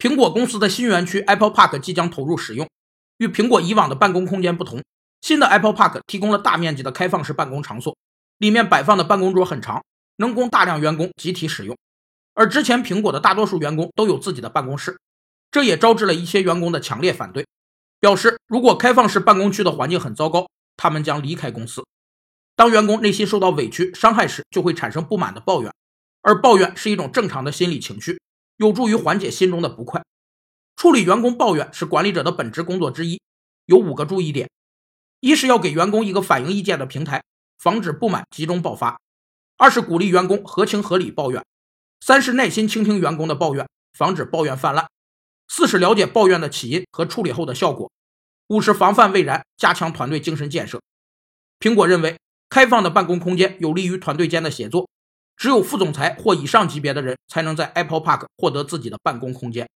苹果公司的新园区 Apple Park 即将投入使用。与苹果以往的办公空间不同，新的 Apple Park 提供了大面积的开放式办公场所，里面摆放的办公桌很长，能供大量员工集体使用。而之前苹果的大多数员工都有自己的办公室，这也招致了一些员工的强烈反对，表示如果开放式办公区的环境很糟糕，他们将离开公司。当员工内心受到委屈、伤害时，就会产生不满的抱怨，而抱怨是一种正常的心理情绪。有助于缓解心中的不快。处理员工抱怨是管理者的本职工作之一，有五个注意点：一是要给员工一个反映意见的平台，防止不满集中爆发；二是鼓励员工合情合理抱怨；三是耐心倾听员工的抱怨，防止抱怨泛滥；四是了解抱怨的起因和处理后的效果；五是防范未然，加强团队精神建设。苹果认为，开放的办公空间有利于团队间的协作。只有副总裁或以上级别的人才能在 Apple Park 获得自己的办公空间。